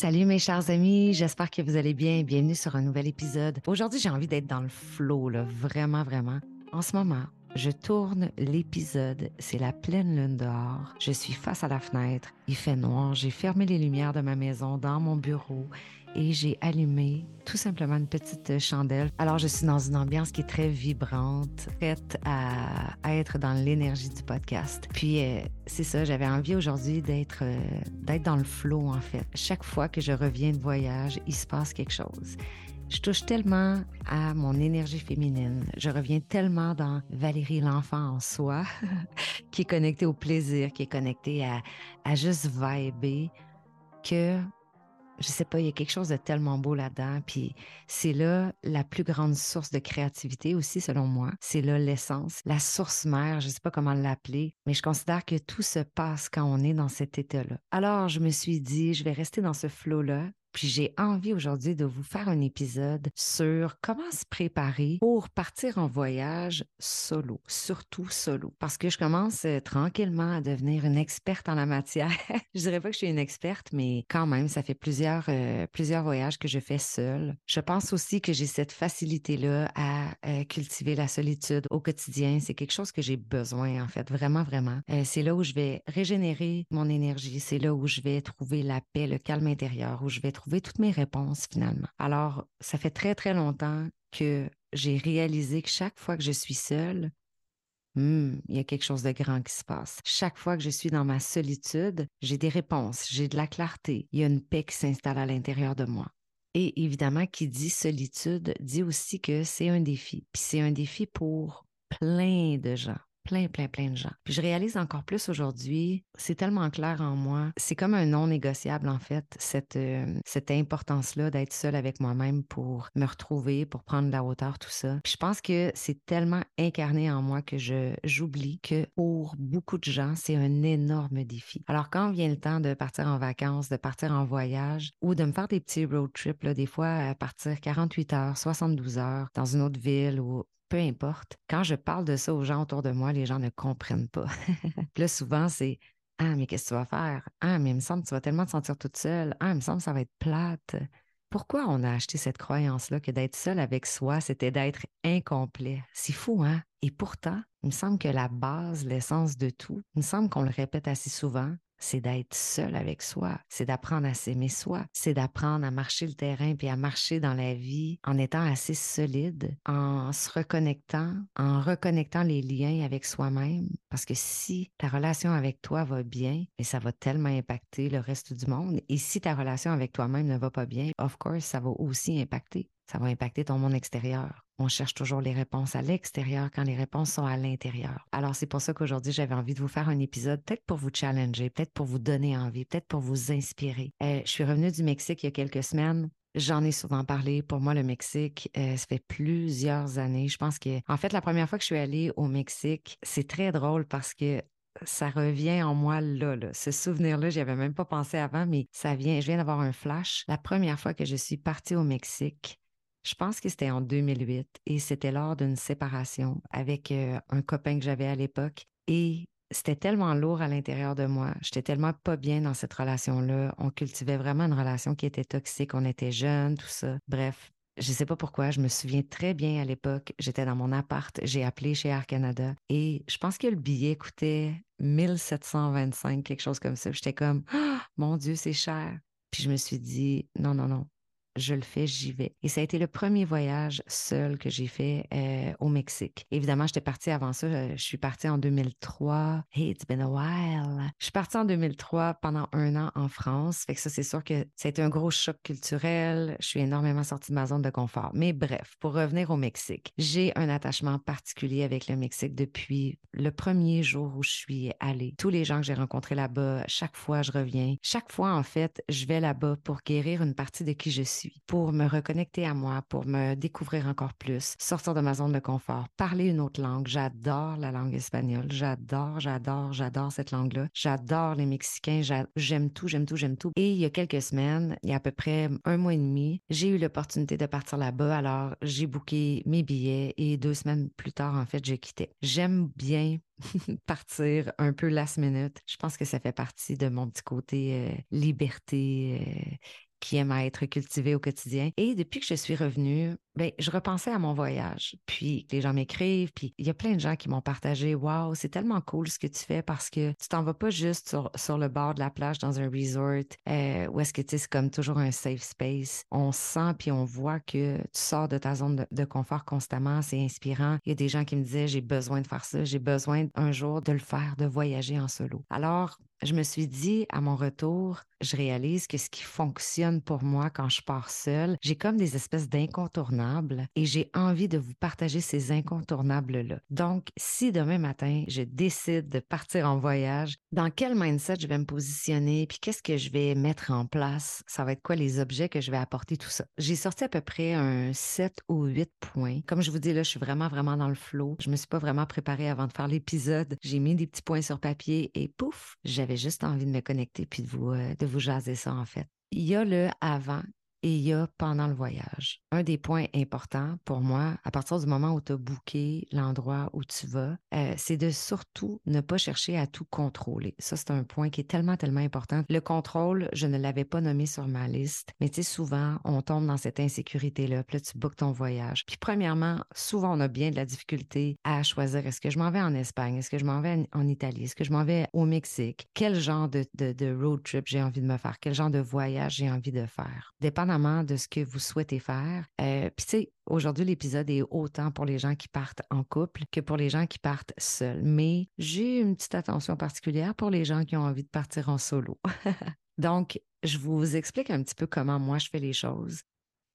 Salut mes chers amis, j'espère que vous allez bien. Bienvenue sur un nouvel épisode. Aujourd'hui, j'ai envie d'être dans le flow, là, vraiment, vraiment. En ce moment, je tourne l'épisode, c'est la pleine lune dehors. Je suis face à la fenêtre, il fait noir, j'ai fermé les lumières de ma maison dans mon bureau et j'ai allumé tout simplement une petite chandelle. Alors, je suis dans une ambiance qui est très vibrante, prête à, être dans l'énergie du podcast. Puis, euh, c'est ça, j'avais envie aujourd'hui d'être euh, d'être dans le flow, en fait. Chaque fois que je reviens de voyage, il se passe quelque chose. Je touche tellement à mon énergie féminine. Je reviens tellement dans Valérie l'enfant en soi, qui est connectée au plaisir, qui est connectée à, à juste vibrer, que je sais pas, il y a quelque chose de tellement beau là-dedans. Puis c'est là la plus grande source de créativité aussi, selon moi. C'est là l'essence, la source mère, je sais pas comment l'appeler, mais je considère que tout se passe quand on est dans cet état-là. Alors, je me suis dit, je vais rester dans ce flot-là, puis j'ai envie aujourd'hui de vous faire un épisode sur comment se préparer pour partir en voyage solo, surtout solo. Parce que je commence euh, tranquillement à devenir une experte en la matière. je dirais pas que je suis une experte, mais quand même, ça fait plusieurs, euh, plusieurs voyages que je fais seule. Je pense aussi que j'ai cette facilité-là à euh, cultiver la solitude au quotidien. C'est quelque chose que j'ai besoin, en fait, vraiment, vraiment. c'est là où je vais régénérer mon énergie. C'est là où je vais trouver la paix, le calme intérieur, où je vais trouver toutes mes réponses finalement. Alors, ça fait très, très longtemps que j'ai réalisé que chaque fois que je suis seule, hmm, il y a quelque chose de grand qui se passe. Chaque fois que je suis dans ma solitude, j'ai des réponses, j'ai de la clarté, il y a une paix qui s'installe à l'intérieur de moi. Et évidemment, qui dit solitude dit aussi que c'est un défi. Puis c'est un défi pour plein de gens plein, plein, plein de gens. Puis je réalise encore plus aujourd'hui, c'est tellement clair en moi, c'est comme un non négociable en fait, cette, euh, cette importance-là d'être seule avec moi-même pour me retrouver, pour prendre de la hauteur, tout ça. Puis je pense que c'est tellement incarné en moi que je j'oublie que pour beaucoup de gens, c'est un énorme défi. Alors quand vient le temps de partir en vacances, de partir en voyage ou de me faire des petits road trips, là, des fois à partir 48 heures, 72 heures dans une autre ville ou peu importe. Quand je parle de ça aux gens autour de moi, les gens ne comprennent pas. là, souvent, c'est Ah, mais qu'est-ce que tu vas faire? Ah, mais il me semble que tu vas tellement te sentir toute seule. Ah, il me semble que ça va être plate. Pourquoi on a acheté cette croyance-là que d'être seul avec soi, c'était d'être incomplet? C'est fou, hein? Et pourtant, il me semble que la base, l'essence de tout, il me semble qu'on le répète assez souvent, c'est d'être seul avec soi, c'est d'apprendre à s'aimer soi, c'est d'apprendre à marcher le terrain puis à marcher dans la vie en étant assez solide, en se reconnectant, en reconnectant les liens avec soi-même. Parce que si ta relation avec toi va bien, et ça va tellement impacter le reste du monde. Et si ta relation avec toi-même ne va pas bien, of course, ça va aussi impacter. Ça va impacter ton monde extérieur on cherche toujours les réponses à l'extérieur quand les réponses sont à l'intérieur. Alors c'est pour ça qu'aujourd'hui j'avais envie de vous faire un épisode, peut-être pour vous challenger, peut-être pour vous donner envie, peut-être pour vous inspirer. Euh, je suis revenue du Mexique il y a quelques semaines. J'en ai souvent parlé. Pour moi, le Mexique, euh, ça fait plusieurs années. Je pense que, en fait, la première fois que je suis allée au Mexique, c'est très drôle parce que ça revient en moi là. Ce souvenir-là, j'y avais même pas pensé avant, mais ça vient, je viens d'avoir un flash. La première fois que je suis partie au Mexique, je pense que c'était en 2008 et c'était lors d'une séparation avec euh, un copain que j'avais à l'époque et c'était tellement lourd à l'intérieur de moi. J'étais tellement pas bien dans cette relation-là. On cultivait vraiment une relation qui était toxique. On était jeunes, tout ça. Bref, je sais pas pourquoi, je me souviens très bien à l'époque, j'étais dans mon appart, j'ai appelé chez Air Canada et je pense que le billet coûtait 1725, quelque chose comme ça. J'étais comme, oh, mon Dieu, c'est cher. Puis je me suis dit, non, non, non, je le fais, j'y vais. Et ça a été le premier voyage seul que j'ai fait euh, au Mexique. Évidemment, j'étais partie avant ça. Euh, je suis partie en 2003. Hey, it's been a while. Je suis partie en 2003 pendant un an en France. Fait que ça, c'est sûr que été un gros choc culturel. Je suis énormément sortie de ma zone de confort. Mais bref, pour revenir au Mexique, j'ai un attachement particulier avec le Mexique depuis le premier jour où je suis allée. Tous les gens que j'ai rencontrés là-bas, chaque fois je reviens. Chaque fois, en fait, je vais là-bas pour guérir une partie de qui je suis pour me reconnecter à moi, pour me découvrir encore plus, sortir de ma zone de confort, parler une autre langue. J'adore la langue espagnole. J'adore, j'adore, j'adore cette langue-là. J'adore les Mexicains. J'aime tout, j'aime tout, j'aime tout. Et il y a quelques semaines, il y a à peu près un mois et demi, j'ai eu l'opportunité de partir là-bas. Alors, j'ai booké mes billets et deux semaines plus tard, en fait, je quittais. J'aime bien partir un peu last minute. Je pense que ça fait partie de mon petit côté euh, liberté, euh, qui aiment à être cultivés au quotidien. Et depuis que je suis revenue, ben, je repensais à mon voyage. Puis les gens m'écrivent, puis il y a plein de gens qui m'ont partagé Waouh, c'est tellement cool ce que tu fais parce que tu t'en vas pas juste sur, le bord de la plage dans un resort euh, où est-ce que tu c'est comme toujours un safe space. On sent puis on voit que tu sors de ta zone de, de confort constamment. C'est inspirant. Il y a des gens qui me disaient J'ai besoin de faire ça, j'ai besoin un jour de le faire, de voyager en solo. Alors, je me suis dit à mon retour, je réalise que ce qui fonctionne pour moi quand je pars seule, j'ai comme des espèces d'incontournables et j'ai envie de vous partager ces incontournables-là. Donc, si demain matin, je décide de partir en voyage, dans quel mindset je vais me positionner, puis qu'est-ce que je vais mettre en place, ça va être quoi les objets que je vais apporter, tout ça? J'ai sorti à peu près un 7 ou 8 points. Comme je vous dis là, je suis vraiment, vraiment dans le flow. Je me suis pas vraiment préparée avant de faire l'épisode. J'ai mis des petits points sur papier et pouf, j'avais juste envie de me connecter puis de vous, euh, de vous jaser ça, en fait. Il y a le avant et il y a pendant le voyage. Un des points importants pour moi, à partir du moment où tu as booké l'endroit où tu vas, euh, c'est de surtout ne pas chercher à tout contrôler. Ça, c'est un point qui est tellement, tellement important. Le contrôle, je ne l'avais pas nommé sur ma liste, mais tu sais, souvent, on tombe dans cette insécurité-là, puis là, tu bookes ton voyage. Puis premièrement, souvent, on a bien de la difficulté à choisir est-ce que je m'en vais en Espagne, est-ce que je m'en vais en Italie, est-ce que je m'en vais au Mexique, quel genre de, de road trip j'ai envie de me faire, quel genre de voyage j'ai envie de faire? De ce que vous souhaitez faire. Euh, puis, tu sais, aujourd'hui, l'épisode est autant pour les gens qui partent en couple que pour les gens qui partent seuls. Mais j'ai une petite attention particulière pour les gens qui ont envie de partir en solo. Donc, je vous explique un petit peu comment moi je fais les choses.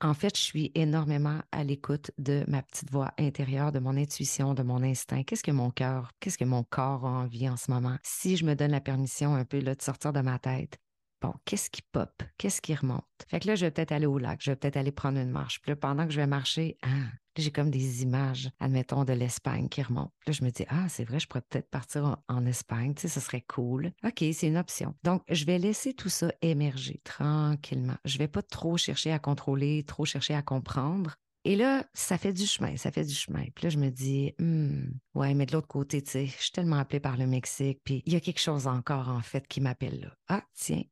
En fait, je suis énormément à l'écoute de ma petite voix intérieure, de mon intuition, de mon instinct. Qu'est-ce que mon cœur, qu'est-ce que mon corps a envie en ce moment? Si je me donne la permission un peu là, de sortir de ma tête, bon, qu'est-ce qui pop? Qu'est-ce qui remonte? Fait que là, je vais peut-être aller au lac, je vais peut-être aller prendre une marche. Puis là, pendant que je vais marcher, ah, j'ai comme des images, admettons, de l'Espagne qui remontent. Là, je me dis, ah, c'est vrai, je pourrais peut-être partir en, Espagne, tu sais, ce serait cool. OK, c'est une option. Donc, je vais laisser tout ça émerger tranquillement. Je vais pas trop chercher à contrôler, trop chercher à comprendre. Et là, ça fait du chemin, ça fait du chemin. Puis là, je me dis, hmm, ouais, mais de l'autre côté, tu sais, je suis tellement appelée par le Mexique, puis il y a quelque chose encore, en fait, qui m'appelle là. Ah, tiens,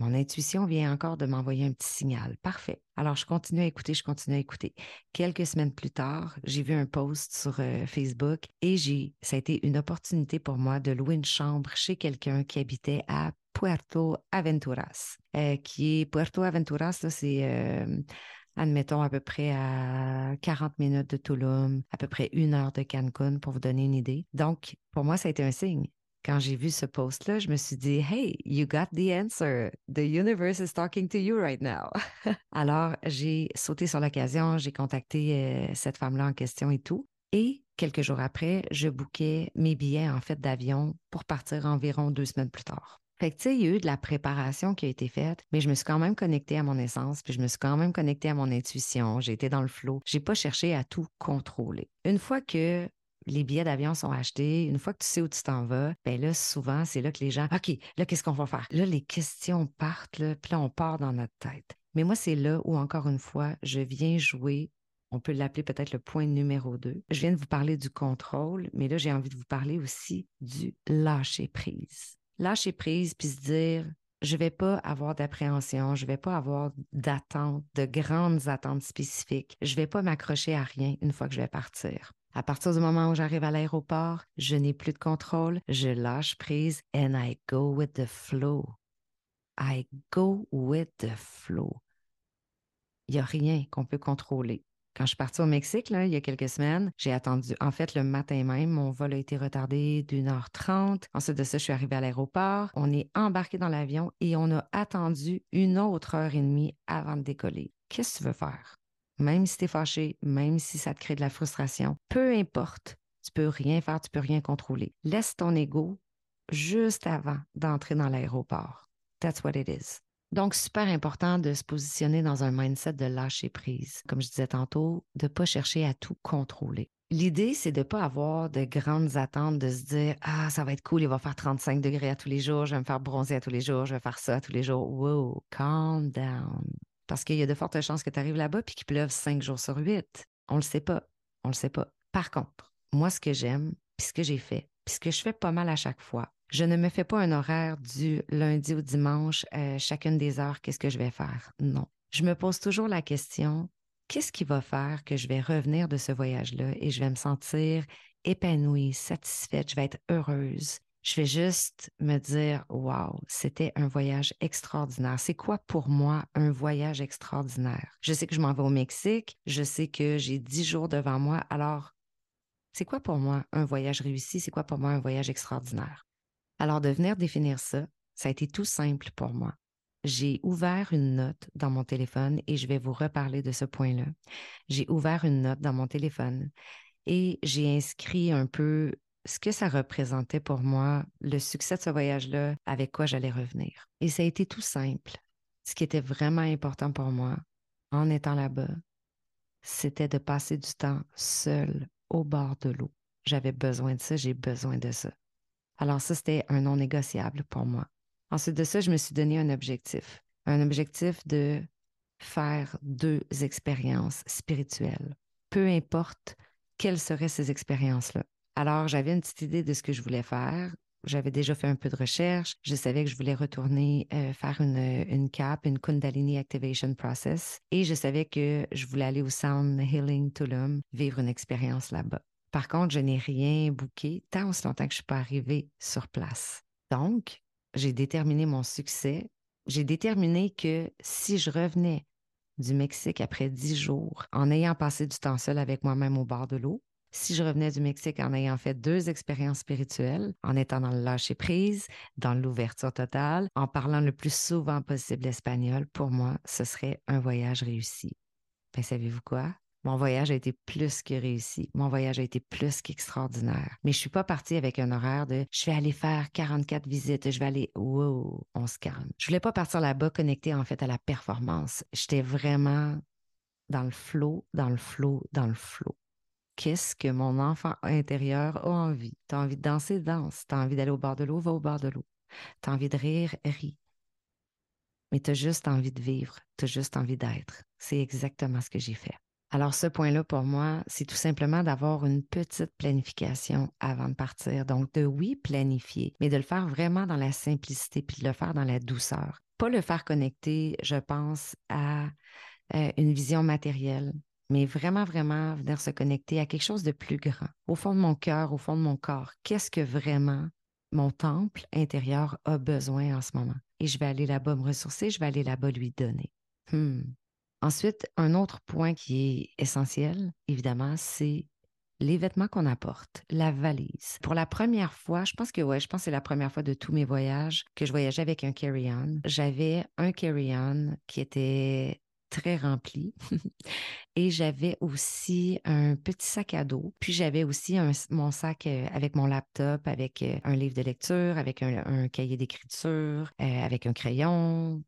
mon intuition vient encore de m'envoyer un petit signal. Parfait. Alors, je continue à écouter, je continue à écouter. Quelques semaines plus tard, j'ai vu un post sur euh, Facebook et j'ai, ça a été une opportunité pour moi de louer une chambre chez quelqu'un qui habitait à Puerto Aventuras, euh, qui est Puerto Aventuras, c'est euh, admettons à peu près à 40 minutes de Tulum, à peu près une heure de Cancun pour vous donner une idée. Donc, pour moi, ça a été un signe quand j'ai vu ce post-là, je me suis dit, Hey, you got the answer. The universe is talking to you right now. Alors, j'ai sauté sur l'occasion, j'ai contacté euh, cette femme-là en question et tout. Et quelques jours après, je bouquais mes billets en fait d'avion pour partir environ deux semaines plus tard. Fait que, tu sais, il y a eu de la préparation qui a été faite, mais je me suis quand même connectée à mon essence, puis je me suis quand même connectée à mon intuition. J'ai été dans le flot. J'ai pas cherché à tout contrôler. Une fois que les billets d'avion sont achetés, une fois que tu sais où tu t'en vas, ben là, souvent, c'est là que les gens, OK, là, qu'est-ce qu'on va faire? Là, les questions partent, là, puis là, on part dans notre tête. Mais moi, c'est là où, encore une fois, je viens jouer on peut l'appeler peut-être le point numéro deux. Je viens de vous parler du contrôle, mais là, j'ai envie de vous parler aussi du lâcher prise. Lâcher prise, puis se dire, je vais pas avoir d'appréhension, je vais pas avoir d'attente, de grandes attentes spécifiques. Je vais pas m'accrocher à rien une fois que je vais partir. À partir du moment où j'arrive à l'aéroport, je n'ai plus de contrôle, je lâche prise and I go with the flow. I go with the flow. Il n'y a rien qu'on peut contrôler. Quand je suis partie au Mexique, il y a quelques semaines, j'ai attendu. En fait, le matin même, mon vol a été retardé d'une heure trente. Ensuite de ça, je suis arrivée à l'aéroport. On est embarqué dans l'avion et on a attendu une autre heure et demie avant de décoller. Qu'est-ce que tu veux faire? Même si tu es fâché, même si ça te crée de la frustration, peu importe, tu peux rien faire, tu peux rien contrôler. Laisse ton ego juste avant d'entrer dans l'aéroport. That's what it is. Donc, super important de se positionner dans un mindset de lâcher prise. Comme je disais tantôt, de ne pas chercher à tout contrôler. L'idée, c'est de ne pas avoir de grandes attentes, de se dire Ah, ça va être cool, il va faire 35 degrés à tous les jours, je vais me faire bronzer à tous les jours, je vais faire ça à tous les jours. Wow, calm down. Parce qu'il y a de fortes chances que tu arrives là-bas puis qu'il pleuve cinq jours sur huit. On ne le sait pas. On le sait pas. Par contre, moi, ce que j'aime, puis ce que j'ai fait, Puis ce que je fais pas mal à chaque fois, je ne me fais pas un horaire du lundi au dimanche, euh, chacune des heures, qu'est-ce que je vais faire? Non. Je me pose toujours la question, qu'est-ce qui va faire que je vais revenir de ce voyage-là et je vais me sentir épanouie, satisfaite, je vais être heureuse? Je vais juste me dire, wow, c'était un voyage extraordinaire. C'est quoi pour moi un voyage extraordinaire? Je sais que je m'en vais au Mexique, je sais que j'ai dix jours devant moi. Alors, c'est quoi pour moi un voyage réussi? C'est quoi pour moi un voyage extraordinaire? Alors, de venir définir ça, ça a été tout simple pour moi. J'ai ouvert une note dans mon téléphone et je vais vous reparler de ce point-là. J'ai ouvert une note dans mon téléphone et j'ai inscrit un peu ce que ça représentait pour moi, le succès de ce voyage-là, avec quoi j'allais revenir. Et ça a été tout simple. Ce qui était vraiment important pour moi en étant là-bas, c'était de passer du temps seul au bord de l'eau. J'avais besoin de ça, j'ai besoin de ça. Alors ça, c'était un non négociable pour moi. Ensuite de ça, je me suis donné un objectif. Un objectif de faire deux expériences spirituelles. Peu importe quelles seraient ces expériences-là. Alors, j'avais une petite idée de ce que je voulais faire. J'avais déjà fait un peu de recherche. Je savais que je voulais retourner euh, faire une, une CAP, une Kundalini Activation Process. Et je savais que je voulais aller au Sound Healing Tulum, vivre une expérience là-bas. Par contre, je n'ai rien booké tant aussi longtemps que je ne suis pas arrivée sur place. Donc, j'ai déterminé mon succès. J'ai déterminé que si je revenais du Mexique après dix jours en ayant passé du temps seul avec moi-même au bord de l'eau, si je revenais du Mexique en ayant fait deux expériences spirituelles, en étant dans le lâcher-prise, dans l'ouverture totale, en parlant le plus souvent possible espagnol, pour moi, ce serait un voyage réussi. Ben, savez-vous quoi? Mon voyage a été plus que réussi. Mon voyage a été plus qu'extraordinaire. Mais je suis pas partie avec un horaire de je vais aller faire 44 visites, je vais aller wow, on se calme. Je voulais pas partir là-bas connecté en fait à la performance. J'étais vraiment dans le flot, dans le flot, dans le flot. Qu'est-ce que mon enfant intérieur a envie? Tu as envie de danser, danse. Tu as envie d'aller au bord de l'eau, va au bord de l'eau. Tu as envie de rire, ris. Mais tu as juste envie de vivre, tu as juste envie d'être. C'est exactement ce que j'ai fait. Alors, ce point-là, pour moi, c'est tout simplement d'avoir une petite planification avant de partir. Donc, de oui, planifier, mais de le faire vraiment dans la simplicité, puis de le faire dans la douceur. Pas le faire connecter, je pense, à euh, une vision matérielle, mais vraiment, vraiment venir se connecter à quelque chose de plus grand, au fond de mon cœur, au fond de mon corps. Qu'est-ce que vraiment mon temple intérieur a besoin en ce moment? Et je vais aller là-bas me ressourcer, je vais aller là-bas lui donner. Hmm. Ensuite, un autre point qui est essentiel, évidemment, c'est les vêtements qu'on apporte, la valise. Pour la première fois, je pense que ouais, je pense que c'est la première fois de tous mes voyages que je voyageais avec un carry-on. J'avais un carry-on qui était très rempli. et j'avais aussi un petit sac à dos. Puis j'avais aussi mon sac euh, avec mon laptop, avec euh, un livre de lecture, avec un, cahier d'écriture, euh, avec un crayon,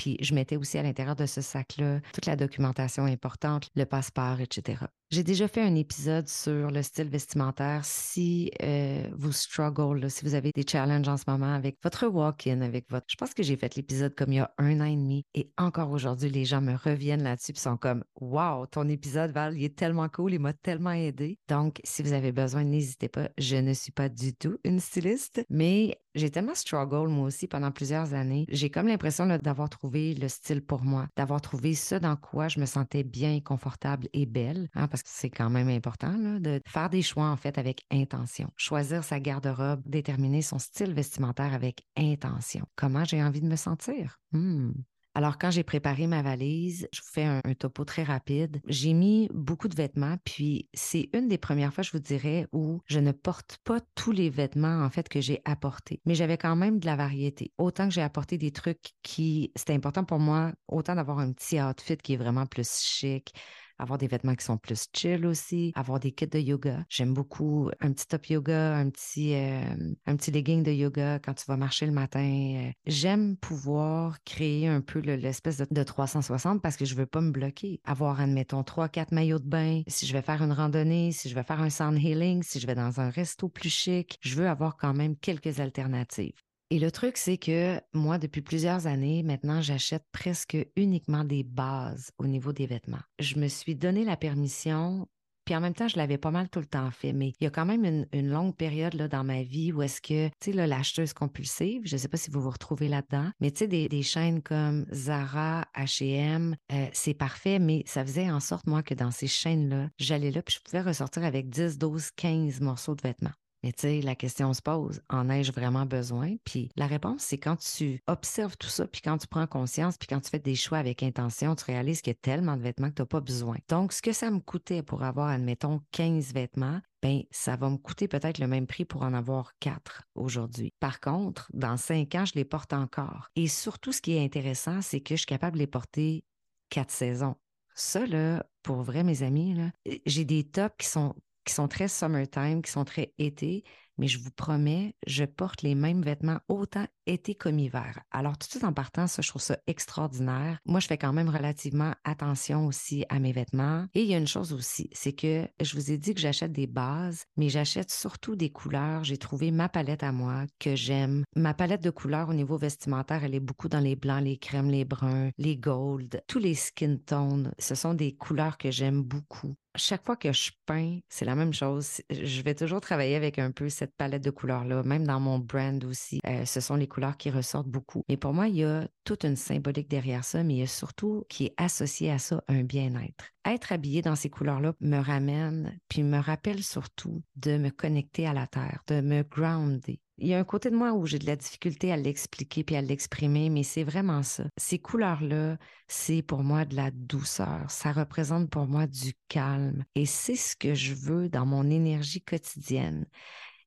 puis je mettais aussi à l'intérieur de ce sac-là toute la documentation importante, le passeport, etc. J'ai déjà fait un épisode sur le style vestimentaire. Si euh, vous struggle, si vous avez des challenges en ce moment avec votre walk-in, avec votre... Je pense que j'ai fait l'épisode comme il y a un an et demi et encore aujourd'hui, les gens me reviennent là-dessus et sont comme « Wow, ton épisode, Val, il est tellement cool, il m'a tellement aidé. » Donc, si vous avez besoin, n'hésitez pas. Je ne suis pas du tout une styliste, mais j'ai tellement struggle moi aussi pendant plusieurs années. J'ai comme l'impression d'avoir trouvé le style pour moi, d'avoir trouvé ce dans quoi je me sentais bien, confortable et belle, hein, parce c'est quand même important de faire des choix en fait avec intention. Choisir sa garde-robe, déterminer son style vestimentaire avec intention. Comment j'ai envie de me sentir? Hmm. Alors, quand j'ai préparé ma valise, je vous fais un, topo très rapide. J'ai mis beaucoup de vêtements, puis c'est une des premières fois, je vous dirais, où je ne porte pas tous les vêtements, en fait, que j'ai apportés. Mais j'avais quand même de la variété. Autant que j'ai apporté des trucs qui, c'était important pour moi, autant d'avoir un petit outfit qui est vraiment plus chic, avoir des vêtements qui sont plus chill aussi, avoir des kits de yoga. J'aime beaucoup un petit top yoga, un petit, euh, un petit legging de yoga quand tu vas marcher le matin. Euh, j'aime pouvoir créer un peu l'espèce de, 360 parce que je veux pas me bloquer. Avoir, admettons, trois, quatre maillots de bain. Si je vais faire une randonnée, si je vais faire un sound healing, si je vais dans un resto plus chic, je veux avoir quand même quelques alternatives. Et le truc, c'est que moi, depuis plusieurs années, maintenant, j'achète presque uniquement des bases au niveau des vêtements. Je me suis donné la permission Puis en même temps, je l'avais pas mal tout le temps fait. Mais il y a quand même une, longue période dans ma vie où est-ce que, tu sais, l'acheteuse compulsive, je ne sais pas si vous vous retrouvez là-dedans, mais tu sais, des, chaînes comme Zara, H&M, c'est parfait, mais ça faisait en sorte, moi, que dans ces chaînes-là, j'allais là, puis je pouvais ressortir avec 10, 12, 15 morceaux de vêtements. Mais tu sais, la question se pose, en ai-je vraiment besoin? Puis la réponse, c'est quand tu observes tout ça, puis quand tu prends conscience, puis quand tu fais des choix avec intention, tu réalises qu'il y a tellement de vêtements que tu n'as pas besoin. Donc, ce que ça me coûtait pour avoir, admettons, 15 vêtements, ben ça va me coûter peut-être le même prix pour en avoir quatre aujourd'hui. Par contre, dans cinq ans, je les porte encore. Et surtout, ce qui est intéressant, c'est que je suis capable de les porter quatre saisons. Ça, là, pour vrai, mes amis, j'ai des tops qui sont qui sont très summertime, qui sont très été, mais je vous promets, je porte les mêmes vêtements autant été comme hiver. Alors, tout de suite en partant, ça, je trouve ça extraordinaire. Moi, je fais quand même relativement attention aussi à mes vêtements. Et il y a une chose aussi, c'est que je vous ai dit que j'achète des bases, mais j'achète surtout des couleurs. J'ai trouvé ma palette à moi que j'aime. Ma palette de couleurs au niveau vestimentaire, elle est beaucoup dans les blancs, les crèmes, les bruns, les golds, tous les skin tones. Ce sont des couleurs que j'aime beaucoup chaque fois que je peins, c'est la même chose. Je vais toujours travailler avec un peu cette palette de couleurs-là, même dans mon brand aussi. Euh, ce sont les couleurs qui ressortent beaucoup. Mais pour moi, il y a toute une symbolique derrière ça, mais il y a surtout qui est associé à ça un bien-être. Être habillé dans ces couleurs-là me ramène, puis me rappelle surtout de me connecter à la terre, de me grounder, il y a un côté de moi où j'ai de la difficulté à l'expliquer puis à l'exprimer, mais c'est vraiment ça. Ces couleurs-là, c'est pour moi de la douceur. Ça représente pour moi du calme. Et c'est ce que je veux dans mon énergie quotidienne.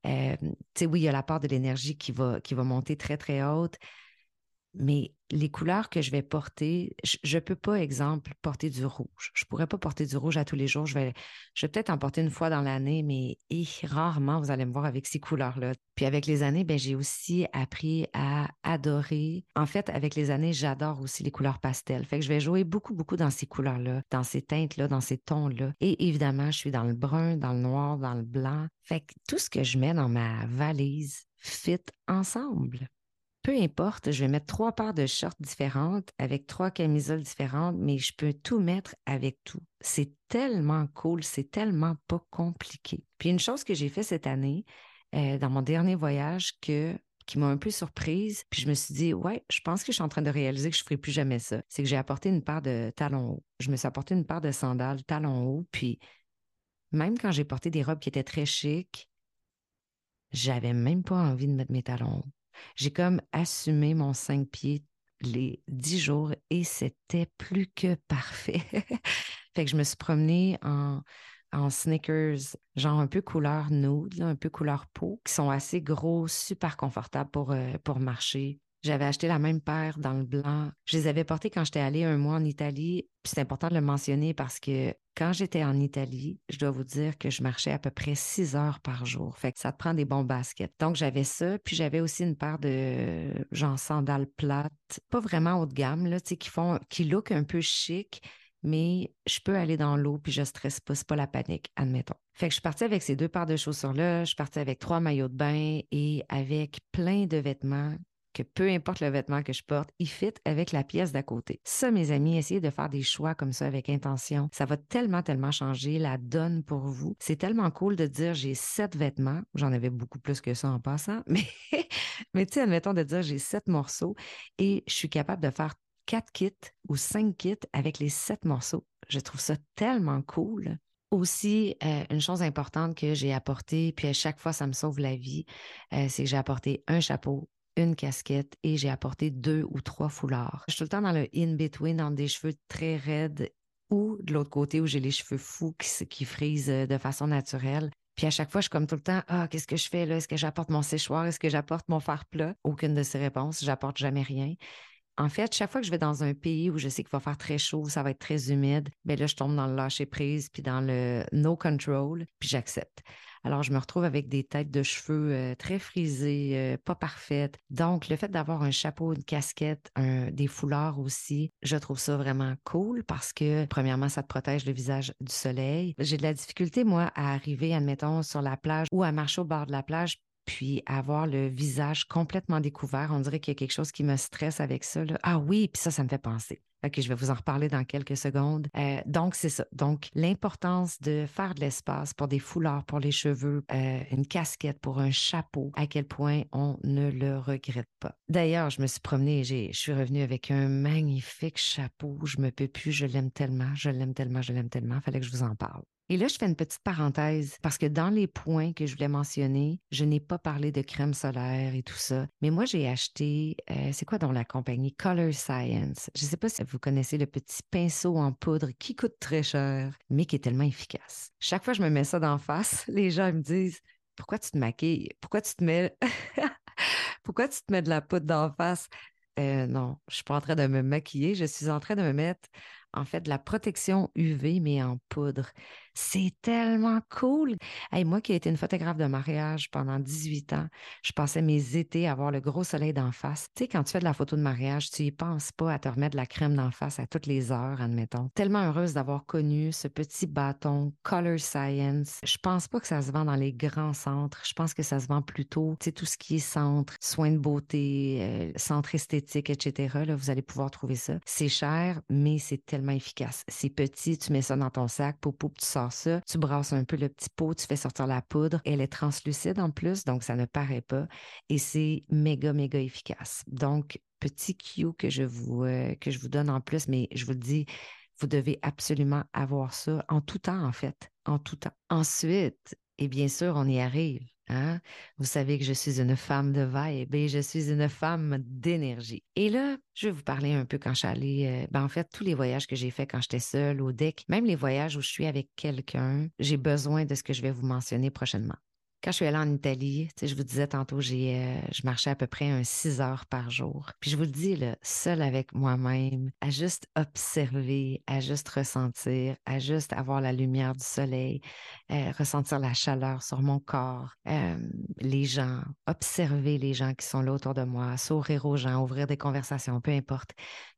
Euh, tu sais, oui, il y a la part de l'énergie qui va, qui va monter très, très haute, mais les couleurs que je vais porter, je ne peux pas, exemple, porter du rouge. Je ne pourrais pas porter du rouge à tous les jours. Je vais, je vais peut-être en porter une fois dans l'année, mais rarement vous allez me voir avec ces couleurs-là. Puis avec les années, ben, j'ai aussi appris à adorer. En fait, avec les années, j'adore aussi les couleurs pastel. Fait que je vais jouer beaucoup, beaucoup dans ces couleurs-là, dans ces teintes-là, dans ces tons-là. Et évidemment, je suis dans le brun, dans le noir, dans le blanc. Fait que tout ce que je mets dans ma valise fit ensemble peu importe, je vais mettre trois paires de shorts différentes avec trois camisoles différentes, mais je peux tout mettre avec tout. C'est tellement cool, c'est tellement pas compliqué. Puis une chose que j'ai fait cette année, euh, dans mon dernier voyage, qui m'a un peu surprise. Puis je me suis dit, ouais, je pense que je suis en train de réaliser que je ne ferai plus jamais ça. C'est que j'ai apporté une paire de talons hauts. Je me suis apporté une paire de sandales talons hauts. Puis même quand j'ai porté des robes qui étaient très chic, j'avais même pas envie de mettre mes talons hauts. J'ai comme assumé mon cinq pieds les dix jours et c'était plus que parfait. fait que je me suis promenée en, sneakers, genre un peu couleur nude, un peu couleur peau, qui sont assez gros, super confortables pour, euh, pour marcher. J'avais acheté la même paire dans le blanc. Je les avais portées quand j'étais allée un mois en Italie. C'est important de le mentionner parce que quand j'étais en Italie, je dois vous dire que je marchais à peu près six heures par jour. Fait que ça te prend des bons baskets. Donc, j'avais ça. Puis, j'avais aussi une paire de, genre, sandales plates, pas vraiment haut de gamme, là, tu sais, qui font, qui look un peu chic, mais je peux aller dans l'eau puis je stresse pas, c'est pas la panique, admettons. Fait que je suis partie avec ces deux paires de chaussures-là, je suis partie avec trois maillots de bain et avec plein de vêtements que peu importe le vêtement que je porte, il fit avec la pièce d'à côté. Ça, mes amis, essayez de faire des choix comme ça avec intention. Ça va tellement, tellement changer la donne pour vous. C'est tellement cool de dire j'ai sept vêtements. J'en avais beaucoup plus que ça en passant, mais, mais tu sais, admettons de dire j'ai sept morceaux et je suis capable de faire quatre kits ou cinq kits avec les sept morceaux. Je trouve ça tellement cool. Aussi, euh, une chose importante que j'ai apportée, puis à chaque fois, ça me sauve la vie, euh, c'est que j'ai apporté un chapeau, une casquette et j'ai apporté deux ou trois foulards. Je suis tout le temps dans le in-between, dans des cheveux très raides ou de l'autre côté où j'ai les cheveux fous qui, qui frisent euh, de façon naturelle. Puis à chaque fois, je suis comme tout le temps, ah, qu'est-ce que je fais là? Est-ce que j'apporte mon séchoir? Est-ce que j'apporte mon fer plat? Aucune de ces réponses. J'apporte jamais rien. En fait, chaque fois que je vais dans un pays où je sais qu'il va faire très chaud, ça va être très humide, bien là, je tombe dans le lâcher prise puis dans le no control, puis j'accepte. Alors, je me retrouve avec des têtes de cheveux euh, très frisées, euh, pas parfaites. Donc, le fait d'avoir un chapeau, une casquette, des foulards aussi, je trouve ça vraiment cool parce que, premièrement, ça te protège le visage du soleil. J'ai de la difficulté, moi, à arriver, admettons, sur la plage ou à marcher au bord de la plage puis avoir le visage complètement découvert. On dirait qu'il y a quelque chose qui me stresse avec ça. Ah oui, puis ça, ça me fait penser. OK, je vais vous en reparler dans quelques secondes. Euh, donc, c'est ça. Donc, l'importance de faire de l'espace pour des foulards, pour les cheveux, euh, une casquette, pour un chapeau, à quel point on ne le regrette pas. D'ailleurs, je me suis promenée, je suis revenue avec un magnifique chapeau. Je me peux plus, je l'aime tellement, je l'aime tellement, je l'aime tellement. Fallait que je vous en parle. Et là, je fais une petite parenthèse parce que dans les points que je voulais mentionner, je n'ai pas parlé de crème solaire et tout ça. Mais moi, j'ai acheté, euh, c'est quoi dans la compagnie? Color Science? Je ne sais pas si vous connaissez le petit pinceau en poudre qui coûte très cher, mais qui est tellement efficace. Chaque fois que je me mets ça d'en face, les gens me disent Pourquoi tu te maquilles? Pourquoi tu te mets. Pourquoi tu te mets de la poudre d'en face? Euh, non, je suis pas en train de me maquiller, je suis en train de me mettre en fait de la protection UV, mais en poudre. C'est tellement cool. Hey, moi qui ai été une photographe de mariage pendant 18 ans, je passais mes étés à voir le gros soleil d'en face. Tu sais, quand tu fais de la photo de mariage, tu y penses pas à te remettre de la crème d'en face à toutes les heures, admettons. Tellement heureuse d'avoir connu ce petit bâton Color Science. Je pense pas que ça se vend dans les grands centres. Je pense que ça se vend plutôt, tu sais, tout ce qui est centre, soins de beauté, euh, centre esthétique, etc. Là, vous allez pouvoir trouver ça. C'est cher, mais c'est tellement efficace. C'est petit, tu mets ça dans ton sac, pour tu sors ça, tu brasses un peu le petit pot, tu fais sortir la poudre. Elle est translucide en plus, donc ça ne paraît pas. Et c'est méga, méga efficace. Donc, petit cue que je vous, euh, que je vous donne en plus, mais je vous le dis, vous devez absolument avoir ça en tout temps, en fait, en tout temps. Ensuite, et bien sûr, on y arrive. Hein? Vous savez que je suis une femme de vibe et je suis une femme d'énergie. Et là, je vais vous parler un peu quand je suis allée, euh, ben en fait, tous les voyages que j'ai faits quand j'étais seule au deck, même les voyages où je suis avec quelqu'un, j'ai besoin de ce que je vais vous mentionner prochainement. Quand je suis allée en Italie, je vous disais tantôt, euh, je marchais à peu près un 6 heures par jour. Puis je vous le dis, là, avec moi-même, à juste observer, à juste ressentir, à juste avoir la lumière du soleil, euh, ressentir la chaleur sur mon corps, euh, les gens, observer les gens qui sont là autour de moi, sourire aux gens, ouvrir des conversations, peu importe.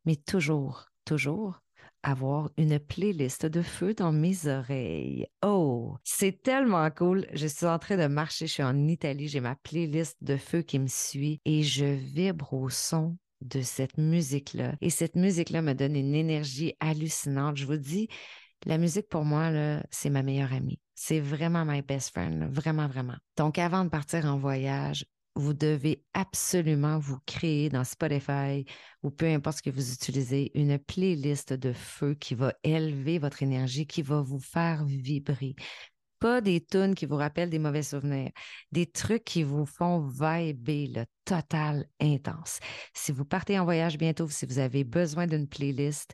Mais toujours, toujours avoir une playlist de feu dans mes oreilles. Oh, c'est tellement cool. Je suis en train de marcher, je suis en Italie, j'ai ma playlist de feu qui me suit et je vibre au son de cette musique-là. Et cette musique-là me donne une énergie hallucinante. Je vous dis, la musique pour moi, c'est ma meilleure amie. C'est vraiment my best friend, vraiment, vraiment. Donc, avant de partir en voyage, vous devez absolument vous créer dans Spotify ou peu importe ce que vous utilisez, une playlist de feu qui va élever votre énergie, qui va vous faire vibrer. Pas des tunes qui vous rappellent des mauvais souvenirs, des trucs qui vous font vibrer le total intense. Si vous partez en voyage bientôt, si vous avez besoin d'une playlist,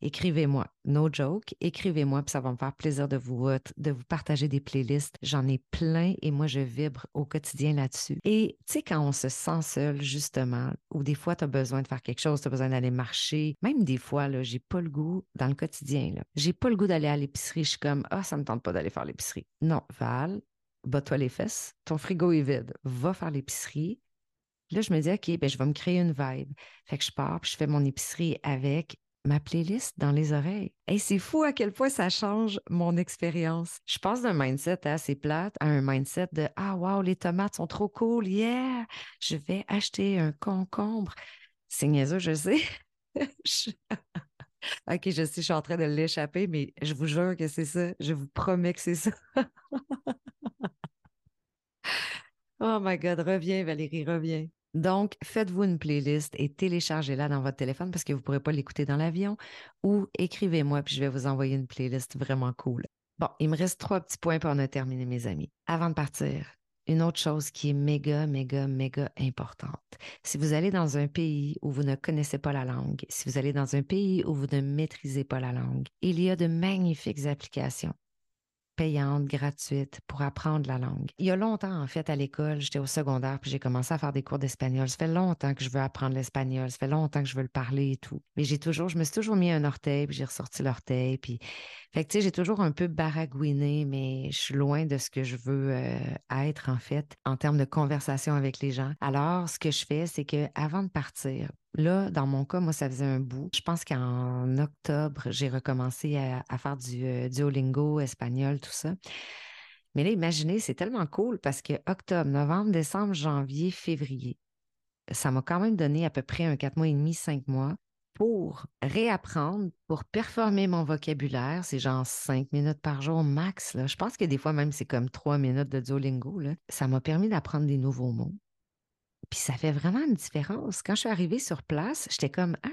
écrivez-moi. No joke, écrivez-moi, puis ça va me faire plaisir de vous, de vous partager des playlists. J'en ai plein et moi, je vibre au quotidien là-dessus. Et tu sais, quand on se sent seul, justement, ou des fois, tu as besoin de faire quelque chose, tu as besoin d'aller marcher, même des fois, là, j'ai pas le goût dans le quotidien, là. J'ai pas le goût d'aller à l'épicerie. Je suis comme, ah, ça me tente pas d'aller faire l'épicerie. Non, Val, bats-toi les fesses, ton frigo est vide, va faire l'épicerie. Là, je me dis, OK, ben, je vais me créer une vibe. Fait que je pars, puis je fais mon épicerie avec ma playlist dans les oreilles. Et c'est fou à quel point ça change mon expérience. Je passe d'un mindset assez plate à un mindset de Ah, wow, les tomates sont trop cool, yeah, je vais acheter un concombre. C'est niaiseux, je sais. OK, je sais, je suis en train de l'échapper, mais je vous jure que c'est ça. Je vous promets que c'est ça. oh my God, reviens, Valérie, reviens. Donc, faites-vous une playlist et téléchargez-la dans votre téléphone parce que vous ne pourrez pas l'écouter dans l'avion ou écrivez-moi puis je vais vous envoyer une playlist vraiment cool. Bon, il me reste trois petits points pour en terminer, mes amis. Avant de partir, une autre chose qui est méga, méga, méga importante. Si vous allez dans un pays où vous ne connaissez pas la langue, si vous allez dans un pays où vous ne maîtrisez pas la langue, il y a de magnifiques applications payante, gratuite pour apprendre la langue. Il y a longtemps, en fait, à l'école, j'étais au secondaire, puis j'ai commencé à faire des cours d'espagnol. Ça fait longtemps que je veux apprendre l'espagnol, ça fait longtemps que je veux le parler et tout. Mais j'ai toujours, je me suis toujours mis un orteil, puis j'ai ressorti l'orteil, puis fait que, tu sais, j'ai toujours un peu baragouiné, mais je suis loin de ce que je veux euh, être, en fait, en termes de conversation avec les gens. Alors, ce que je fais, c'est que avant de partir, Là, dans mon cas, moi, ça faisait un bout. Je pense qu'en octobre, j'ai recommencé à, faire du euh, Duolingo, espagnol, tout ça. Mais là, imaginez, c'est tellement cool parce que octobre, novembre, décembre, janvier, février, ça m'a quand même donné à peu près un quatre mois et demi, cinq mois pour réapprendre, pour performer mon vocabulaire. C'est genre cinq minutes par jour max. Je pense que des fois même, c'est comme trois minutes de Duolingo. Ça m'a permis d'apprendre des nouveaux mots. Puis ça fait vraiment une différence. Quand je suis arrivée sur place, j'étais comme Ah,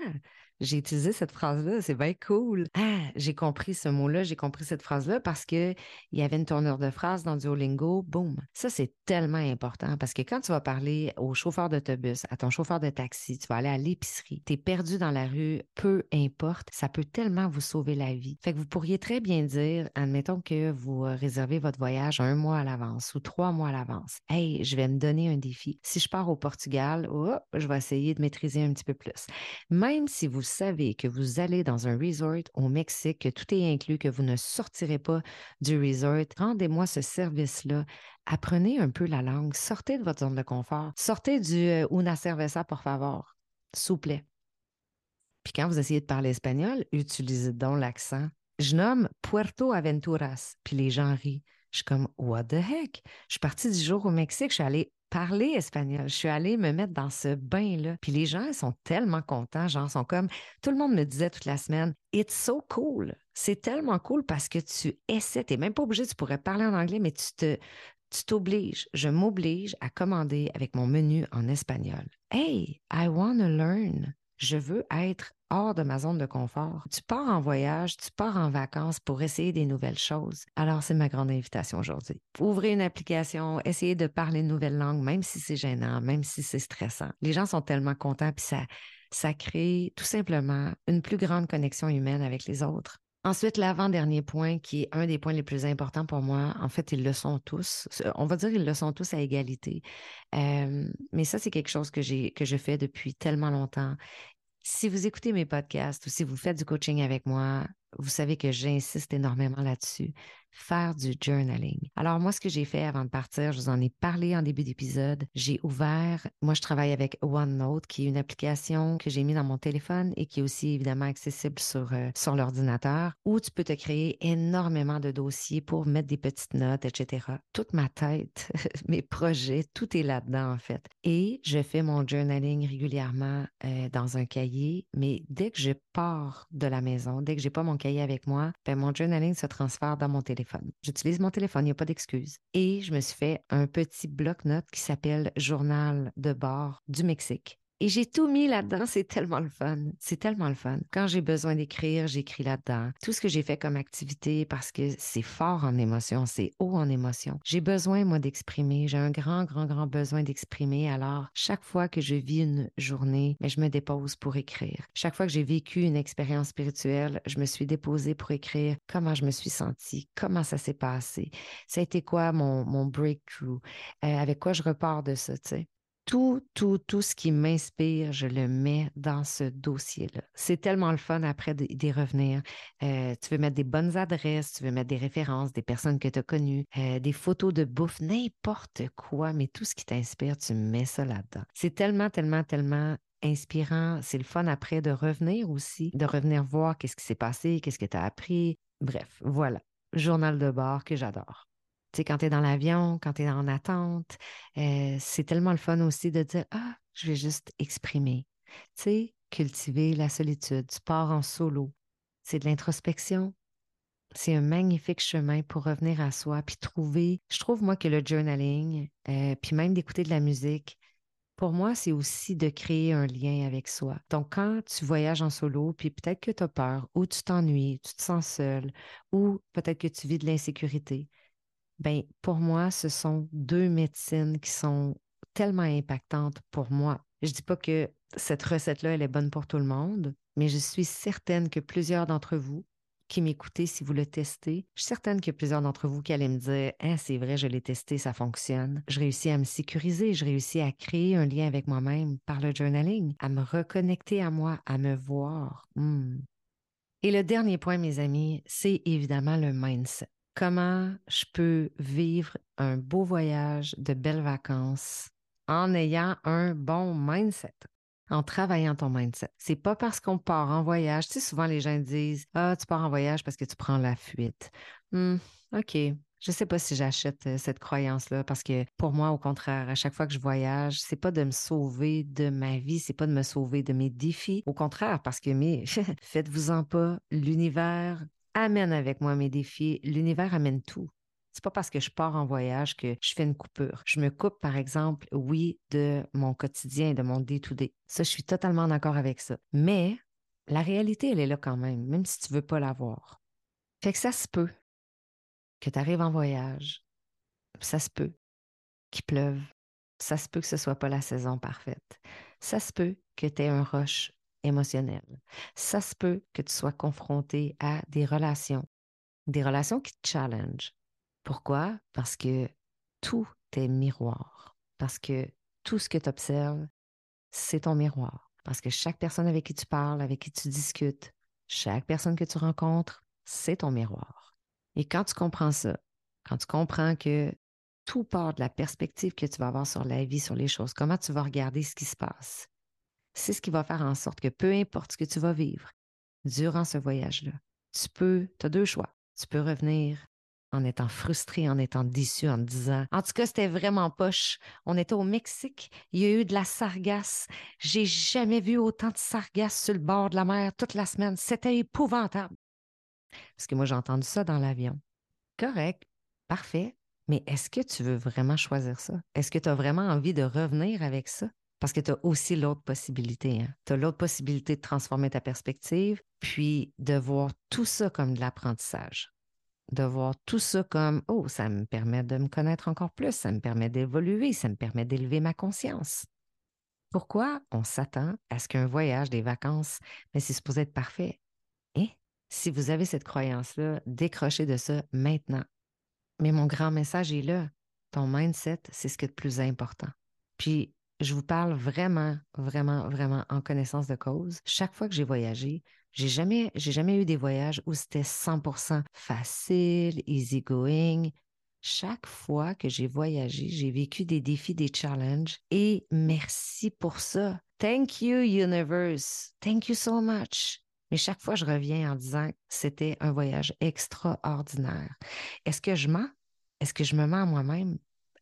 j'ai utilisé cette phrase-là, c'est bien cool. Ah, j'ai compris ce mot-là, j'ai compris cette phrase-là parce qu'il y avait une tournure de phrase dans Duolingo. Boum. Ça, c'est tellement important parce que quand tu vas parler au chauffeur d'autobus, à ton chauffeur de taxi, tu vas aller à l'épicerie, tu es perdu dans la rue, peu importe, ça peut tellement vous sauver la vie. Fait que vous pourriez très bien dire, admettons que vous euh, réservez votre voyage un mois à l'avance ou trois mois à l'avance. Hey, je vais me donner un défi. Si je pars au Portugal, oh, je vais essayer de maîtriser un petit peu plus. Même si vous savez que vous allez dans un resort au Mexique, que tout est inclus, que vous ne sortirez pas du resort, rendez-moi ce service-là. Apprenez un peu la langue, sortez de votre zone de confort, sortez du euh, una cerveza, por favor, s'il plaît. Puis quand vous essayez de parler espagnol, utilisez donc l'accent. Je nomme Puerto Aventuras, puis les gens rient. Je suis comme, what the heck? Je suis partie du jour au Mexique, je suis allée parler espagnol. Je suis allée me mettre dans ce bain-là. Puis les gens, ils sont tellement contents. Genre, sont comme, tout le monde me disait toute la semaine, it's so cool. C'est tellement cool parce que tu essaies. Tu n'es même pas obligé, tu pourrais parler en anglais, mais tu te, tu t'obliges, je m'oblige à commander avec mon menu en espagnol. Hey, I want to learn. Je veux être hors de ma zone de confort. Tu pars en voyage, tu pars en vacances pour essayer des nouvelles choses. Alors, c'est ma grande invitation aujourd'hui. Ouvrez une application, essayez de parler une nouvelle langue, même si c'est gênant, même si c'est stressant. Les gens sont tellement contents, puis ça, ça crée tout simplement une plus grande connexion humaine avec les autres. Ensuite, l'avant-dernier point, qui est un des points les plus importants pour moi, en fait, ils le sont tous. On va dire qu'ils le sont tous à égalité. Euh, mais ça, c'est quelque chose que, j'ai, que je fais depuis tellement longtemps si vous écoutez mes podcasts ou si vous faites du coaching avec moi, vous savez que j'insiste énormément là-dessus faire du journaling. Alors moi, ce que j'ai fait avant de partir, je vous en ai parlé en début d'épisode. J'ai ouvert, moi je travaille avec OneNote, qui est une application que j'ai mis dans mon téléphone et qui est aussi évidemment accessible sur, euh, sur l'ordinateur, où tu peux te créer énormément de dossiers pour mettre des petites notes, etc. Toute ma tête, mes projets, tout est là-dedans en fait. Et je fais mon journaling régulièrement euh, dans un cahier, mais dès que je pars de la maison, dès que j'ai pas mon cahier avec moi, ben, mon journaling se transfère dans mon téléphone J'utilise mon téléphone, il n'y a pas d'excuse. Et je me suis fait un petit bloc-notes qui s'appelle Journal de bord du Mexique. Et j'ai tout mis là-dedans, c'est tellement le fun. C'est tellement le fun. Quand j'ai besoin d'écrire, j'écris là-dedans. Tout ce que j'ai fait comme activité, parce que c'est fort en émotion, c'est haut en émotion. J'ai besoin, moi, d'exprimer. J'ai un grand, grand, grand besoin d'exprimer. Alors, chaque fois que je vis une journée, mais je me dépose pour écrire. Chaque fois que j'ai vécu une expérience spirituelle, je me suis déposée pour écrire comment je me suis sentie, comment ça s'est passé. Ça a été quoi mon, mon breakthrough, euh, avec quoi je repars de ça, tu sais? Tout, tout, tout ce qui m'inspire, je le mets dans ce dossier-là. C'est tellement le fun après d'y revenir. Euh, tu veux mettre des bonnes adresses, tu veux mettre des références, des personnes que tu as connues, euh, des photos de bouffe, n'importe quoi, mais tout ce qui t'inspire, tu mets ça là-dedans. C'est tellement, tellement, tellement inspirant. C'est le fun après de revenir aussi, de revenir voir qu'est-ce qui s'est passé, qu'est-ce que tu as appris. Bref, voilà. Journal de bord que j'adore quand tu es dans l'avion, quand tu es en attente, euh, c'est tellement le fun aussi de dire Ah, je vais juste exprimer. Tu cultiver la solitude. Tu pars en solo. C'est de l'introspection. C'est un magnifique chemin pour revenir à soi, puis trouver. Je trouve, moi, que le journaling, euh, puis même d'écouter de la musique, pour moi, c'est aussi de créer un lien avec soi. Donc, quand tu voyages en solo, puis peut-être que tu as peur, ou tu t'ennuies, tu te sens seul, ou peut-être que tu vis de l'insécurité, ben, pour moi, ce sont deux médecines qui sont tellement impactantes pour moi. Je ne dis pas que cette recette-là, elle est bonne pour tout le monde, mais je suis certaine que plusieurs d'entre vous qui m'écoutez, si vous le testez, je suis certaine qu'il y a plusieurs d'entre vous qui allaient me dire hein, c'est vrai, je l'ai testé, ça fonctionne. Je réussis à me sécuriser, je réussis à créer un lien avec moi-même par le journaling, à me reconnecter à moi, à me voir. Hmm. Et le dernier point, mes amis, c'est évidemment le mindset comment je peux vivre un beau voyage, de belles vacances en ayant un bon mindset, en travaillant ton mindset. C'est pas parce qu'on part en voyage. Tu sais, souvent les gens disent Ah, tu pars en voyage parce que tu prends la fuite. Hmm, OK. Je sais pas si j'achète euh, cette croyance-là parce que pour moi, au contraire, à chaque fois que je voyage, c'est pas de me sauver de ma vie, c'est pas de me sauver de mes défis. Au contraire, parce que mais faites-vous-en pas, l'univers amène avec moi mes défis, l'univers amène tout. C'est pas parce que je pars en voyage que je fais une coupure. Je me coupe, par exemple, oui, de mon quotidien, de mon day-to-day. Ça, je suis totalement d'accord avec ça. Mais la réalité, elle est là quand même, même si tu veux pas la voir. Fait que ça se peut que tu arrives en voyage, ça se peut qu'il pleuve, ça se peut que ce soit pas la saison parfaite, ça se peut que tu aies un rush émotionnel, ça se peut que tu sois confronté à des relations, des relations qui te challenge. Pourquoi? Parce que tout est miroir, parce que tout ce que tu observes, c'est ton miroir, parce que chaque personne avec qui tu parles, avec qui tu discutes, chaque personne que tu rencontres, c'est ton miroir. Et quand tu comprends ça, quand tu comprends que tout part de la perspective que tu vas avoir sur la vie, sur les choses, comment tu vas regarder ce qui se passe, c'est ce qui va faire en sorte que peu importe ce que tu vas vivre durant ce voyage-là, tu peux, tu as deux choix. Tu peux revenir en étant frustré, en étant déçu, en te disant En tout cas, c'était vraiment poche. On était au Mexique, il y a eu de la sargasse. J'ai jamais vu autant de sargasse sur le bord de la mer toute la semaine. C'était épouvantable. Parce que moi, j'ai entendu ça dans l'avion. Correct, parfait, mais est-ce que tu veux vraiment choisir ça? Est-ce que tu as vraiment envie de revenir avec ça? Parce que tu as aussi l'autre possibilité. Hein? Tu as l'autre possibilité de transformer ta perspective, puis de voir tout ça comme de l'apprentissage. De voir tout ça comme, oh, ça me permet de me connaître encore plus, ça me permet d'évoluer, ça me permet d'élever ma conscience. Pourquoi on s'attend à ce qu'un voyage, des vacances, mais c'est supposé être parfait? Et si vous avez cette croyance-là, décrochez de ça maintenant. Mais mon grand message est là. Ton mindset, c'est ce qui est le plus important. Puis, je vous parle vraiment, vraiment, vraiment en connaissance de cause. Chaque fois que j'ai voyagé, j'ai jamais, j'ai jamais eu des voyages où c'était 100% facile, easy going. Chaque fois que j'ai voyagé, j'ai vécu des défis, des challenges et merci pour ça. Thank you, universe. Thank you so much. Mais chaque fois, je reviens en disant que c'était un voyage extraordinaire. Est-ce que je mens? Est-ce que je me mens moi-même?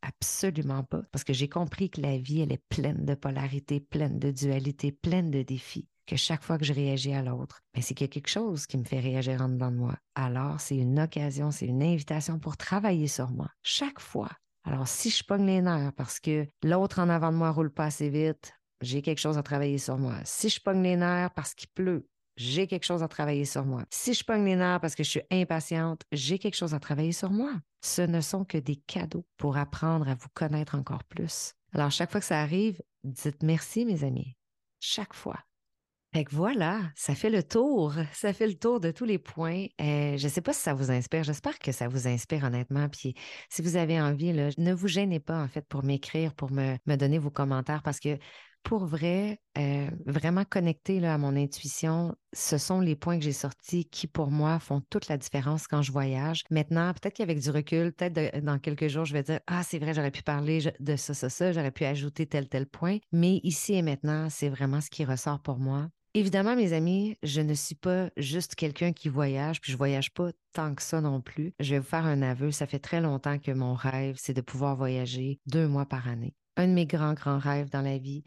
Absolument pas, parce que j'ai compris que la vie, elle est pleine de polarité, pleine de dualité, pleine de défis, que chaque fois que je réagis à l'autre, mais ben, c'est qu'il y a quelque chose qui me fait réagir en dedans de moi. Alors, c'est une occasion, c'est une invitation pour travailler sur moi, chaque fois. Alors, si je pogne les nerfs parce que l'autre en avant de moi roule pas assez vite, j'ai quelque chose à travailler sur moi. Si je pogne les nerfs parce qu'il pleut, j'ai quelque chose à travailler sur moi. Si je pogne les nerfs parce que je suis impatiente, j'ai quelque chose à travailler sur moi. Ce ne sont que des cadeaux pour apprendre à vous connaître encore plus. Alors, chaque fois que ça arrive, dites merci, mes amis. Chaque fois. Fait que voilà, ça fait le tour. Ça fait le tour de tous les points. Euh, je ne sais pas si ça vous inspire. J'espère que ça vous inspire honnêtement. Puis si vous avez envie, ne vous gênez pas en fait pour m'écrire, pour me donner vos commentaires parce que pour vrai, euh, vraiment connecté là, à mon intuition, ce sont les points que j'ai sortis qui, pour moi, font toute la différence quand je voyage. Maintenant, peut-être qu'avec du recul, peut-être dans quelques jours, je vais dire Ah, c'est vrai, j'aurais pu parler de ça, ça, ça, j'aurais pu ajouter tel, tel point. Mais ici et maintenant, c'est vraiment ce qui ressort pour moi. Évidemment, mes amis, je ne suis pas juste quelqu'un qui voyage, puis je voyage pas tant que ça non plus. Je vais vous faire un aveu, ça fait très longtemps que mon rêve, c'est de pouvoir voyager deux mois par année. Un de mes grands, grands rêves dans la vie,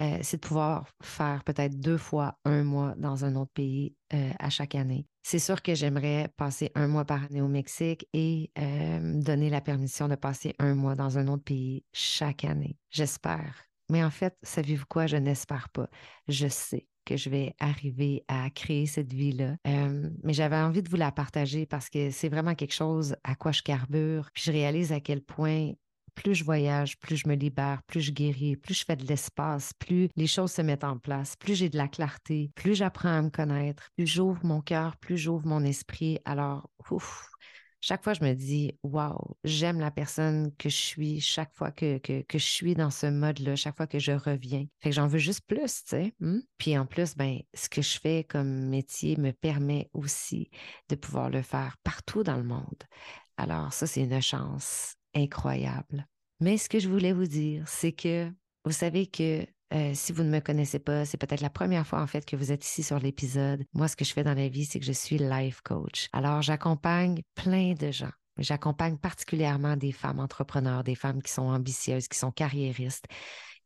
euh, c'est de pouvoir faire peut-être deux fois un mois dans un autre pays euh, à chaque année. C'est sûr que j'aimerais passer un mois par année au Mexique et euh, donner la permission de passer un mois dans un autre pays chaque année. J'espère. Mais en fait, savez-vous quoi? Je n'espère pas. Je sais que je vais arriver à créer cette vie-là. mais j'avais envie de vous la partager parce que c'est vraiment quelque chose à quoi je carbure. Puis je réalise à quel point plus je voyage, plus je me libère, plus je guéris, plus je fais de l'espace, plus les choses se mettent en place, plus j'ai de la clarté, plus j'apprends à me connaître, plus j'ouvre mon cœur, plus j'ouvre mon esprit. Alors, ouf, chaque fois, je me dis, waouh, j'aime la personne que je suis chaque fois que, que, je suis dans ce mode-là, chaque fois que je reviens. Fait que j'en veux juste plus, tu sais. Hmm? Puis en plus, ben, ce que je fais comme métier me permet aussi de pouvoir le faire partout dans le monde. Alors, ça, c'est une chance incroyable. Mais ce que je voulais vous dire, c'est que vous savez que euh, si vous ne me connaissez pas, c'est peut-être la première fois en fait que vous êtes ici sur l'épisode. Moi, ce que je fais dans la vie, c'est que je suis life coach. Alors, j'accompagne plein de gens J'accompagne particulièrement des femmes entrepreneurs, des femmes qui sont ambitieuses, qui sont carriéristes,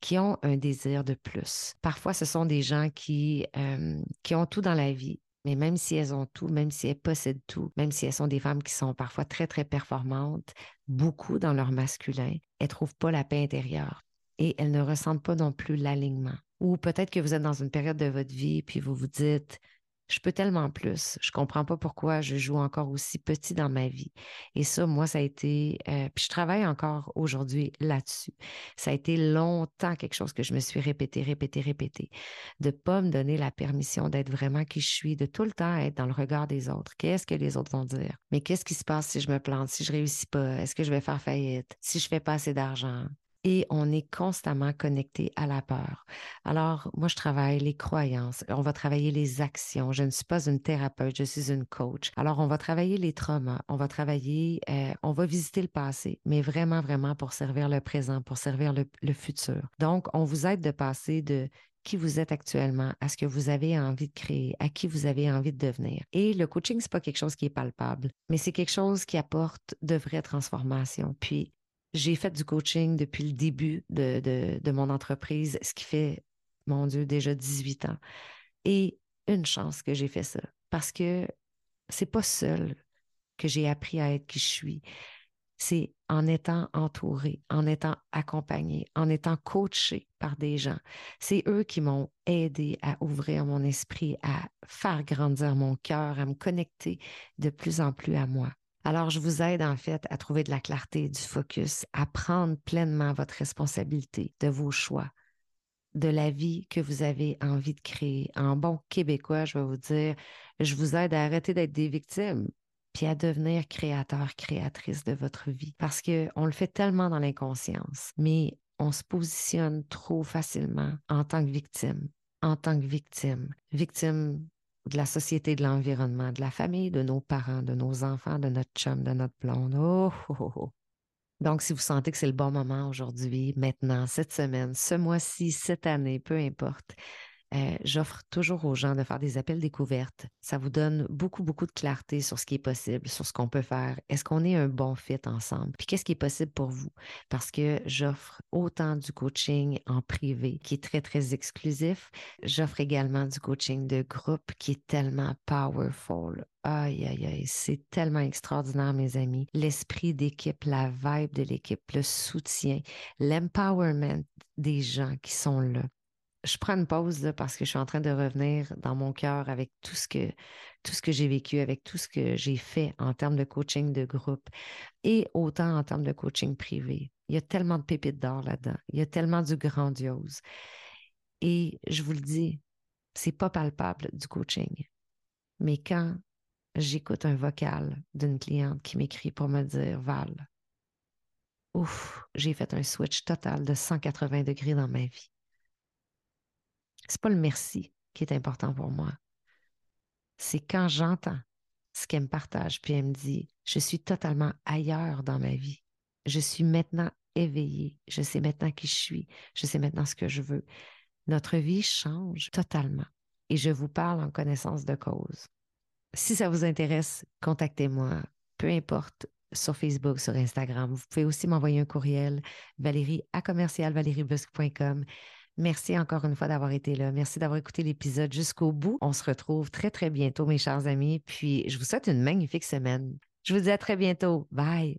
qui ont un désir de plus. Parfois, ce sont des gens qui, euh, qui ont tout dans la vie, mais même si elles ont tout, même si elles possèdent tout, même si elles sont des femmes qui sont parfois très, très performantes, beaucoup dans leur masculin, elles ne trouvent pas la paix intérieure et elles ne ressentent pas non plus l'alignement. Ou peut-être que vous êtes dans une période de votre vie, puis vous vous dites, je peux tellement plus. Je comprends pas pourquoi je joue encore aussi petit dans ma vie. Et ça, moi, ça a été, euh, puis je travaille encore aujourd'hui là-dessus. Ça a été longtemps quelque chose que je me suis répété, répété, répété, de pas me donner la permission d'être vraiment qui je suis, de tout le temps être dans le regard des autres. Qu'est-ce que les autres vont dire? Mais qu'est-ce qui se passe si je me plante, si je réussis pas? Est-ce que je vais faire faillite? Si je fais pas assez d'argent? Et on est constamment connecté à la peur. Alors, moi, je travaille les croyances, on va travailler les actions. Je ne suis pas une thérapeute, je suis une coach. Alors, on va travailler les traumas, on va travailler, euh, on va visiter le passé, mais vraiment, vraiment pour servir le présent, pour servir le, le futur. Donc, on vous aide de passer de qui vous êtes actuellement, à ce que vous avez envie de créer, à qui vous avez envie de devenir. Et le coaching, c'est pas quelque chose qui est palpable, mais c'est quelque chose qui apporte de vraies transformations. Puis, j'ai fait du coaching depuis le début de, mon entreprise, ce qui fait, mon Dieu, déjà 18 ans. Et une chance que j'ai fait ça, parce que c'est pas seul que j'ai appris à être qui je suis. C'est en étant entouré, en étant accompagné, en étant coaché par des gens. C'est eux qui m'ont aidé à ouvrir mon esprit, à faire grandir mon cœur, à me connecter de plus en plus à moi. Alors, je vous aide en fait à trouver de la clarté, du focus, à prendre pleinement votre responsabilité de vos choix, de la vie que vous avez envie de créer. En bon québécois, je vais vous dire, je vous aide à arrêter d'être des victimes puis à devenir créateur, créatrice de votre vie. Parce qu'on le fait tellement dans l'inconscience, mais on se positionne trop facilement en tant que victime, en tant que victime, victime de la société, de l'environnement, de la famille, de nos parents, de nos enfants, de notre chum, de notre blonde. Oh, oh, oh. Donc, si vous sentez que c'est le bon moment aujourd'hui, maintenant, cette semaine, ce mois-ci, cette année, peu importe, euh, j'offre toujours aux gens de faire des appels découvertes. Ça vous donne beaucoup, beaucoup de clarté sur ce qui est possible, sur ce qu'on peut faire. Est-ce qu'on est un bon fit ensemble? Puis qu'est-ce qui est possible pour vous? Parce que j'offre autant du coaching en privé qui est très, très exclusif. J'offre également du coaching de groupe qui est tellement powerful. Aïe, aïe, aïe, c'est tellement extraordinaire, mes amis. L'esprit d'équipe, la vibe de l'équipe, le soutien, l'empowerment des gens qui sont là je prends une pause parce que je suis en train de revenir dans mon cœur avec tout ce que tout ce que j'ai vécu, avec tout ce que j'ai fait en termes de coaching de groupe et autant en termes de coaching privé. Il y a tellement de pépites d'or là-dedans. Il y a tellement du grandiose. Et je vous le dis, c'est pas palpable du coaching. Mais quand j'écoute un vocal d'une cliente qui m'écrit pour me dire Val, ouf, j'ai fait un switch total de 180 degrés dans ma vie c'est pas le merci qui est important pour moi. C'est quand j'entends ce qu'elle me partage, puis elle me dit, je suis totalement ailleurs dans ma vie. Je suis maintenant éveillée. Je sais maintenant qui je suis. Je sais maintenant ce que je veux. Notre vie change totalement. Et je vous parle en connaissance de cause. Si ça vous intéresse, contactez-moi. Peu importe sur Facebook, sur Instagram. Vous pouvez aussi m'envoyer un courriel, valérie à commercialvaleriebusque.com. Merci encore une fois d'avoir été là. Merci d'avoir écouté l'épisode jusqu'au bout. On se retrouve très, très bientôt, mes chers amis. Puis, je vous souhaite une magnifique semaine. Je vous dis à très bientôt. Bye.